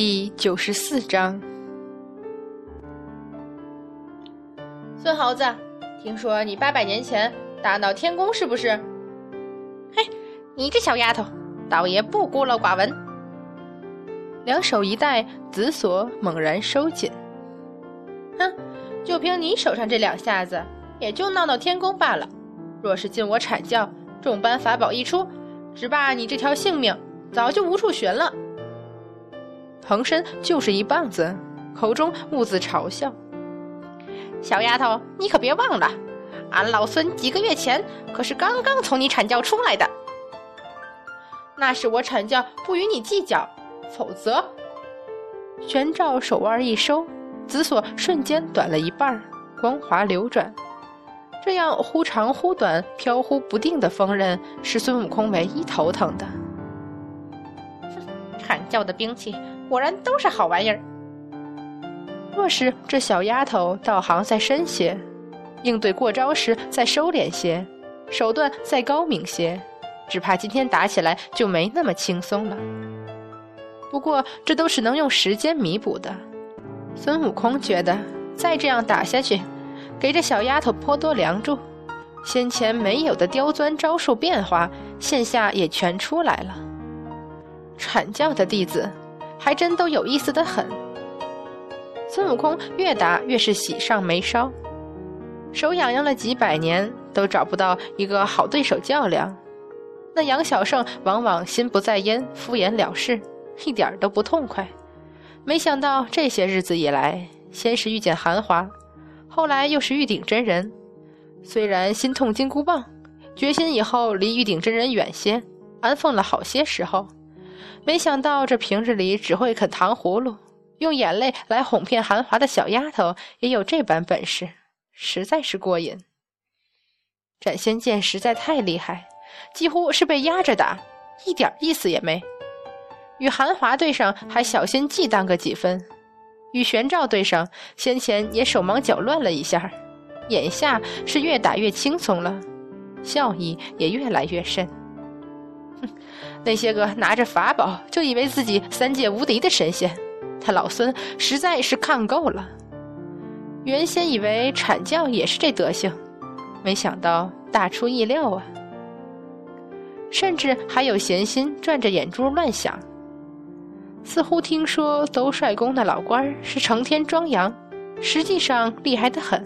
第九十四章，孙猴子，听说你八百年前大闹天宫，是不是？嘿，你这小丫头，倒也不孤陋寡闻。两手一带，紫锁猛然收紧。哼，就凭你手上这两下子，也就闹闹天宫罢了。若是进我阐教，众般法宝一出，只怕你这条性命早就无处寻了。横身就是一棒子，口中兀自嘲笑：“小丫头，你可别忘了，俺老孙几个月前可是刚刚从你阐教出来的。那是我阐教不与你计较，否则……”玄照手腕一收，紫锁瞬间短了一半，光滑流转。这样忽长忽短、飘忽不定的锋刃，是孙悟空唯一头疼的。阐教的兵器。果然都是好玩意儿。若是这小丫头道行再深些，应对过招时再收敛些，手段再高明些，只怕今天打起来就没那么轻松了。不过这都是能用时间弥补的。孙悟空觉得再这样打下去，给这小丫头颇多梁祝，先前没有的刁钻招数变化，现下也全出来了。阐教的弟子。还真都有意思的很。孙悟空越打越是喜上眉梢，手痒痒了几百年都找不到一个好对手较量。那杨小胜往往心不在焉，敷衍了事，一点都不痛快。没想到这些日子以来，先是遇见韩华，后来又是玉鼎真人。虽然心痛金箍棒，决心以后离玉鼎真人远些，安分了好些时候。没想到这平日里只会啃糖葫芦、用眼泪来哄骗韩华的小丫头，也有这般本事，实在是过瘾。斩仙剑实在太厉害，几乎是被压着打，一点意思也没。与韩华对上还小心忌惮个几分，与玄照对上先前也手忙脚乱了一下，眼下是越打越轻松了，笑意也越来越深。哼，那些个拿着法宝就以为自己三界无敌的神仙，他老孙实在是看够了。原先以为阐教也是这德行，没想到大出意料啊！甚至还有闲心转着眼珠乱想，似乎听说兜率宫的老官是成天装洋，实际上厉害的很。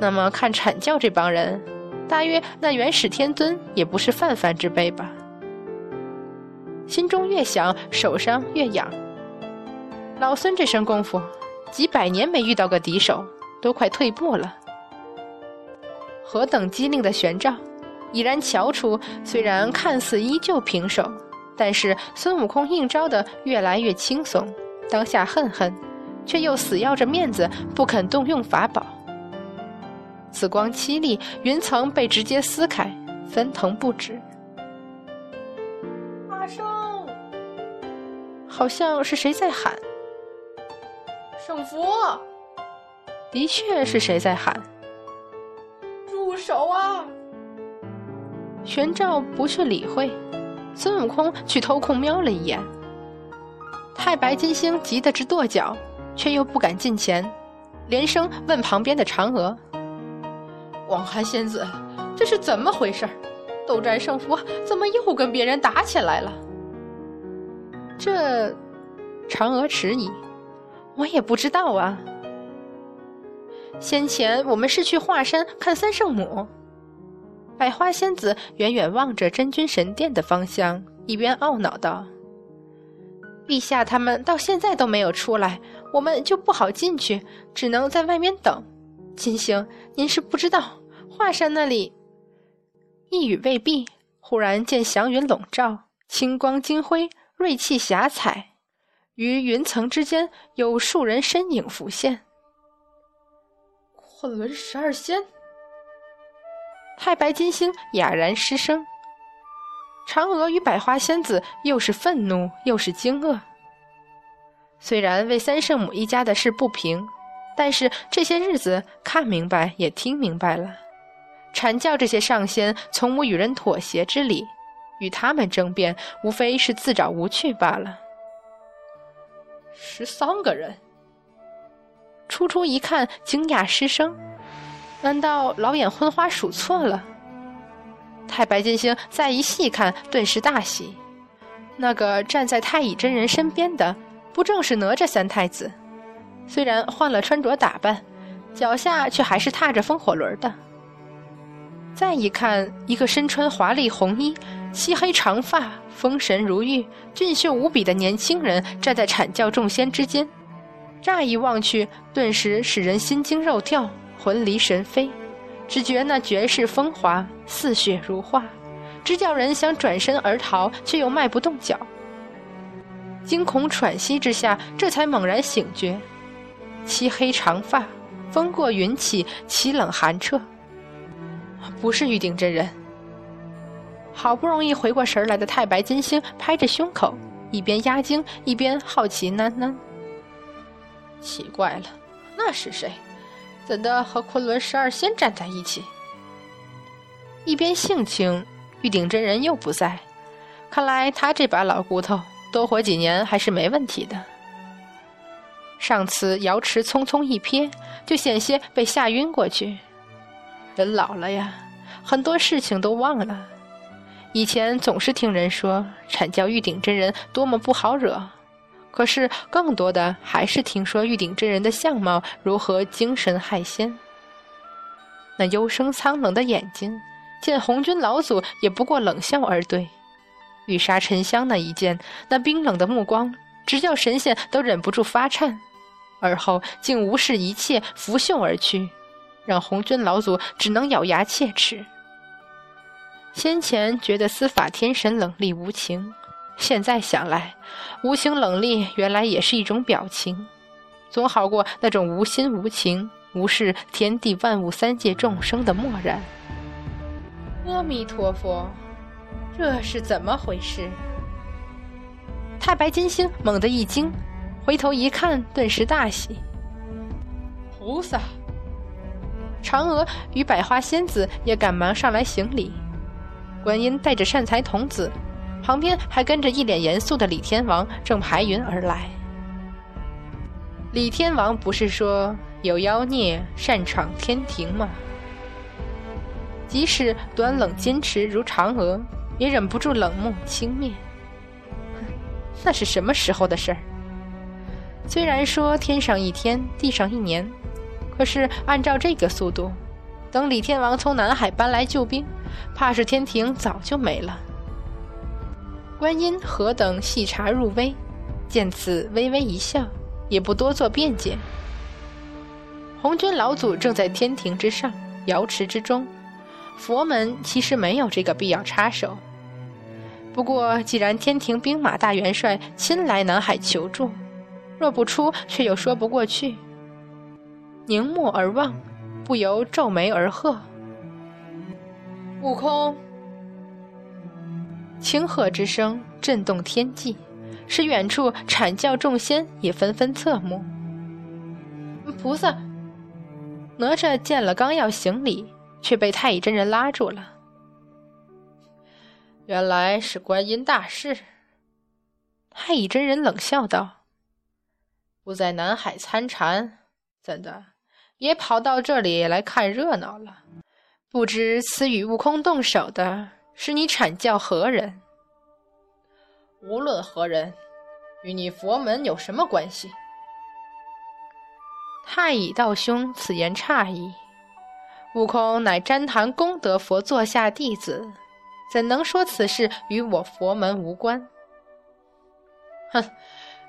那么看阐教这帮人，大约那元始天尊也不是泛泛之辈吧？心中越想，手上越痒。老孙这身功夫，几百年没遇到个敌手，都快退步了。何等机灵的玄奘，已然瞧出，虽然看似依旧平手，但是孙悟空应招的越来越轻松。当下恨恨，却又死要着面子，不肯动用法宝。紫光凄厉，云层被直接撕开，翻腾不止。好像是谁在喊“圣福”，的确是谁在喊“住手啊”。玄照不去理会，孙悟空去偷空瞄了一眼。太白金星急得直跺脚，却又不敢近前，连声问旁边的嫦娥：“广寒仙子，这是怎么回事？斗战胜佛怎么又跟别人打起来了？”这，嫦娥迟疑，我也不知道啊。先前我们是去华山看三圣母，百花仙子远远望着真君神殿的方向，一边懊恼道：“陛下他们到现在都没有出来，我们就不好进去，只能在外面等。金星，您是不知道，华山那里……”一语未毕，忽然见祥云笼罩，青光金辉。锐气霞彩，于云层之间有数人身影浮现。昆仑十二仙，太白金星哑然失声。嫦娥与百花仙子又是愤怒又是惊愕。虽然为三圣母一家的事不平，但是这些日子看明白也听明白了，阐教这些上仙从无与人妥协之理。与他们争辩，无非是自找无趣罢了。十三个人。初初一看，惊讶失声。难道老眼昏花数错了？太白金星再一细看，顿时大喜。那个站在太乙真人身边的，不正是哪吒三太子？虽然换了穿着打扮，脚下却还是踏着风火轮的。再一看，一个身穿华丽红衣、漆黑长发、风神如玉、俊秀无比的年轻人站在阐教众仙之间，乍一望去，顿时使人心惊肉跳。魂离神飞，只觉那绝世风华，似雪如画，直叫人想转身而逃，却又迈不动脚。惊恐喘息之下，这才猛然醒觉：漆黑长发，风过云起，凄冷寒彻。不是玉鼎真人。好不容易回过神来的太白金星拍着胸口，一边压惊，一边好奇喃喃：“奇怪了，那是谁？”怎的和昆仑十二仙站在一起？一边性情，玉鼎真人又不在，看来他这把老骨头多活几年还是没问题的。上次瑶池匆匆一瞥，就险些被吓晕过去。人老了呀，很多事情都忘了。以前总是听人说阐教玉鼎真人多么不好惹。可是，更多的还是听说玉鼎真人的相貌如何精神骇仙。那幽生苍冷的眼睛，见红军老祖也不过冷笑而对；玉杀沉香那一剑，那冰冷的目光，直叫神仙都忍不住发颤。而后竟无视一切，拂袖而去，让红军老祖只能咬牙切齿。先前觉得司法天神冷厉无情。现在想来，无情冷厉原来也是一种表情，总好过那种无心无情、无视天地万物、三界众生的漠然。阿弥陀佛，这是怎么回事？太白金星猛地一惊，回头一看，顿时大喜。菩萨，嫦娥与百花仙子也赶忙上来行礼。观音带着善财童子。旁边还跟着一脸严肃的李天王，正排云而来。李天王不是说有妖孽擅闯天庭吗？即使端冷矜持如嫦娥，也忍不住冷目轻蔑。那是什么时候的事儿？虽然说天上一天，地上一年，可是按照这个速度，等李天王从南海搬来救兵，怕是天庭早就没了。观音何等细察入微，见此微微一笑，也不多做辩解。红军老祖正在天庭之上，瑶池之中，佛门其实没有这个必要插手。不过，既然天庭兵马大元帅亲来南海求助，若不出，却又说不过去。凝目而望，不由皱眉而喝：“悟空！”清鹤之声震动天际，使远处阐教众仙也纷纷侧目。菩萨，哪吒见了，刚要行礼，却被太乙真人拉住了。原来是观音大士。太乙真人冷笑道：“不在南海参禅，怎的也跑到这里来看热闹了？不知此与悟空动手的。”是你阐教何人？无论何人，与你佛门有什么关系？太乙道兄此言差矣。悟空乃旃檀功德佛座下弟子，怎能说此事与我佛门无关？哼，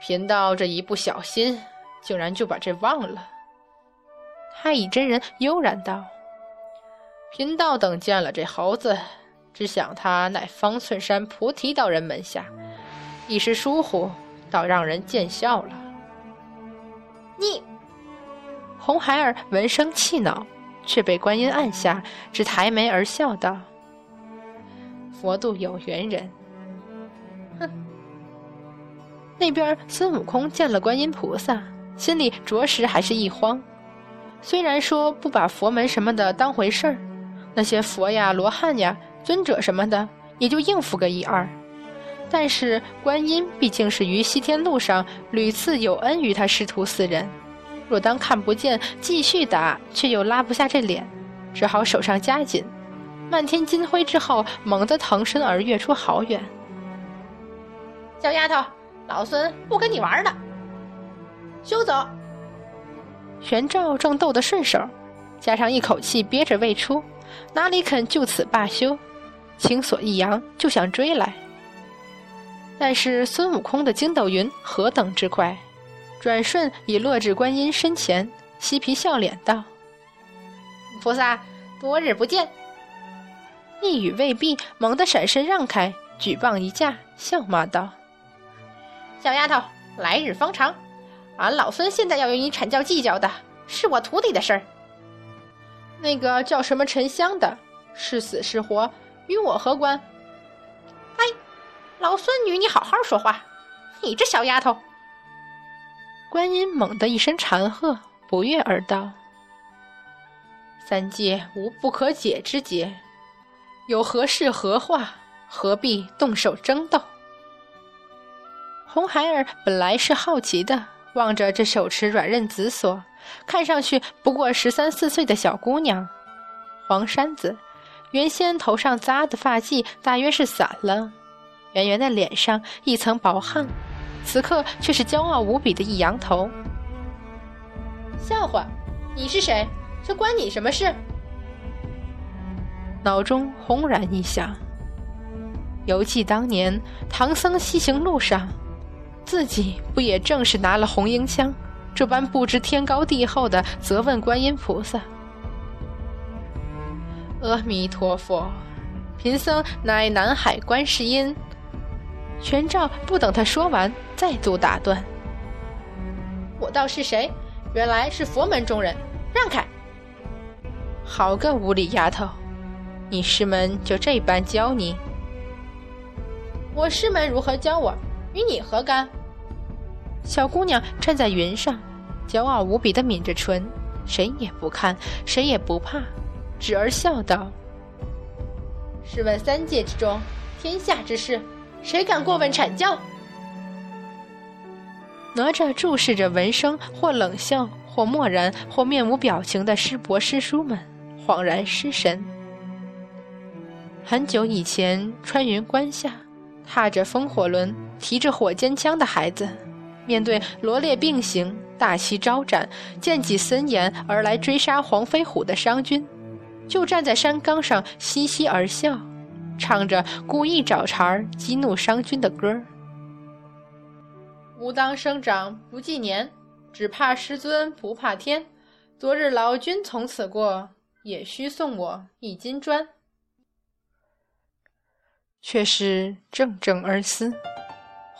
贫道这一不小心，竟然就把这忘了。太乙真人悠然道：“贫道等见了这猴子。”只想他乃方寸山菩提道人门下，一时疏忽，倒让人见笑了。你，红孩儿闻声气恼，却被观音按下，只抬眉而笑道：“佛度有缘人。”哼。那边孙悟空见了观音菩萨，心里着实还是一慌。虽然说不把佛门什么的当回事儿，那些佛呀、罗汉呀。尊者什么的，也就应付个一二，但是观音毕竟是于西天路上屡次有恩于他师徒四人，若当看不见，继续打却又拉不下这脸，只好手上加紧。漫天金灰之后，猛地腾身而跃出好远。小丫头，老孙不跟你玩了，休走！玄照正斗得顺手，加上一口气憋着未出，哪里肯就此罢休？青锁一扬，就想追来。但是孙悟空的筋斗云何等之快，转瞬已落至观音身前，嬉皮笑脸道：“菩萨，多日不见。”一语未毕，猛地闪身让开，举棒一架，笑骂道：“小丫头，来日方长。”俺老孙现在要与你阐教计较的是我徒弟的事儿。那个叫什么沉香的，是死是活，与我何关？哎，老孙女你好好说话。你这小丫头！观音猛地一声长喝，不悦而道：“三界无不可解之结，有何事何话？何必动手争斗？”红孩儿本来是好奇的。望着这手持软刃紫锁，看上去不过十三四岁的小姑娘，黄衫子，原先头上扎的发髻大约是散了，圆圆的脸上一层薄汗，此刻却是骄傲无比的一扬头。笑话，你是谁？这关你什么事？脑中轰然一响，犹记当年唐僧西行路上。自己不也正是拿了红缨枪，这般不知天高地厚的责问观音菩萨？阿弥陀佛，贫僧乃南海观世音。玄照不等他说完，再度打断：“我道是谁？原来是佛门中人，让开！好个无礼丫头，你师门就这般教你？我师门如何教我？”与你何干？小姑娘站在云上，骄傲无比的抿着唇，谁也不看，谁也不怕，只儿笑道：“试问三界之中，天下之事，谁敢过问阐教？”哪吒注视着闻声或冷笑，或漠然，或面无表情的师伯师叔们，恍然失神。很久以前，穿云关下。踏着风火轮、提着火尖枪的孩子，面对罗列并行、大旗招展、剑戟森严而来追杀黄飞虎的商军，就站在山岗上嘻嘻而笑，唱着故意找茬儿激怒商军的歌儿。吾当生长不计年，只怕师尊不怕天。昨日老君从此过，也需送我一金砖。却是怔怔而思，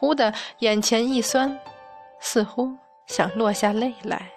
忽的眼前一酸，似乎想落下泪来。